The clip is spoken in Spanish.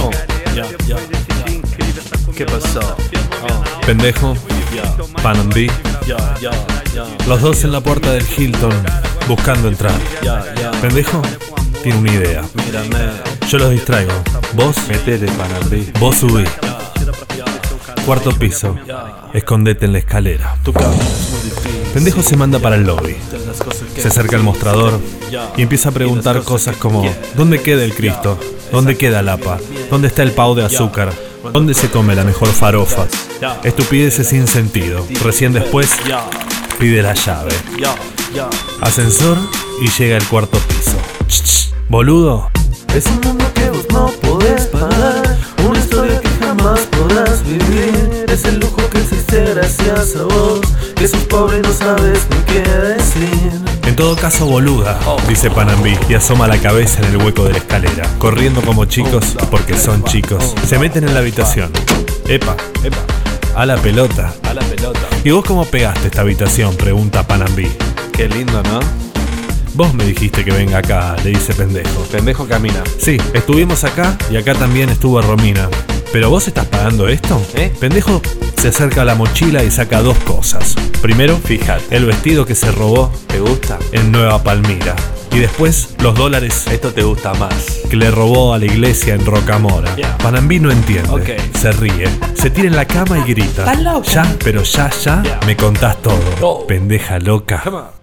Oh, ya, ya, ya. ¿Qué pasó? Oh, Pendejo, Pan B, los dos en la puerta del Hilton buscando entrar. Pendejo tiene una idea. Mírame. Yo los distraigo. Vos, Metete, Panambi. vos subí. Cuarto piso. Escondete en la escalera. Pendejo se manda para el lobby. Se acerca al mostrador y empieza a preguntar cosas como ¿Dónde queda el Cristo? ¿Dónde queda el APA? ¿Dónde está el pau de azúcar? ¿Dónde se come la mejor farofa? Estupideces sin sentido. Recién después pide la llave. Ascensor y llega al cuarto piso. Boludo, Es que existe gracias a vos, que sos pobre y no sabes ni qué decir. En todo caso, boluda, dice Panambi y asoma la cabeza en el hueco de la escalera. Corriendo como chicos, porque son chicos, se meten en la habitación. Epa, Epa, a la pelota. a la pelota. ¿Y vos cómo pegaste esta habitación? Pregunta Panambi. Qué lindo, ¿no? Vos me dijiste que venga acá, le dice pendejo. Pendejo camina. Sí, estuvimos acá y acá también estuvo Romina. ¿Pero vos estás pagando esto? ¿Eh? Pendejo se acerca a la mochila y saca dos cosas. Primero, Fíjate. el vestido que se robó ¿Te gusta? en Nueva Palmira. Y después, los dólares Esto te gusta más. que le robó a la iglesia en Rocamora. Ya. Panambí no entiende. Ok. Se ríe. Se tira en la cama y grita. ¿Estás loca? Ya, pero ya, ya, me contás todo. Oh. Pendeja loca. Come on.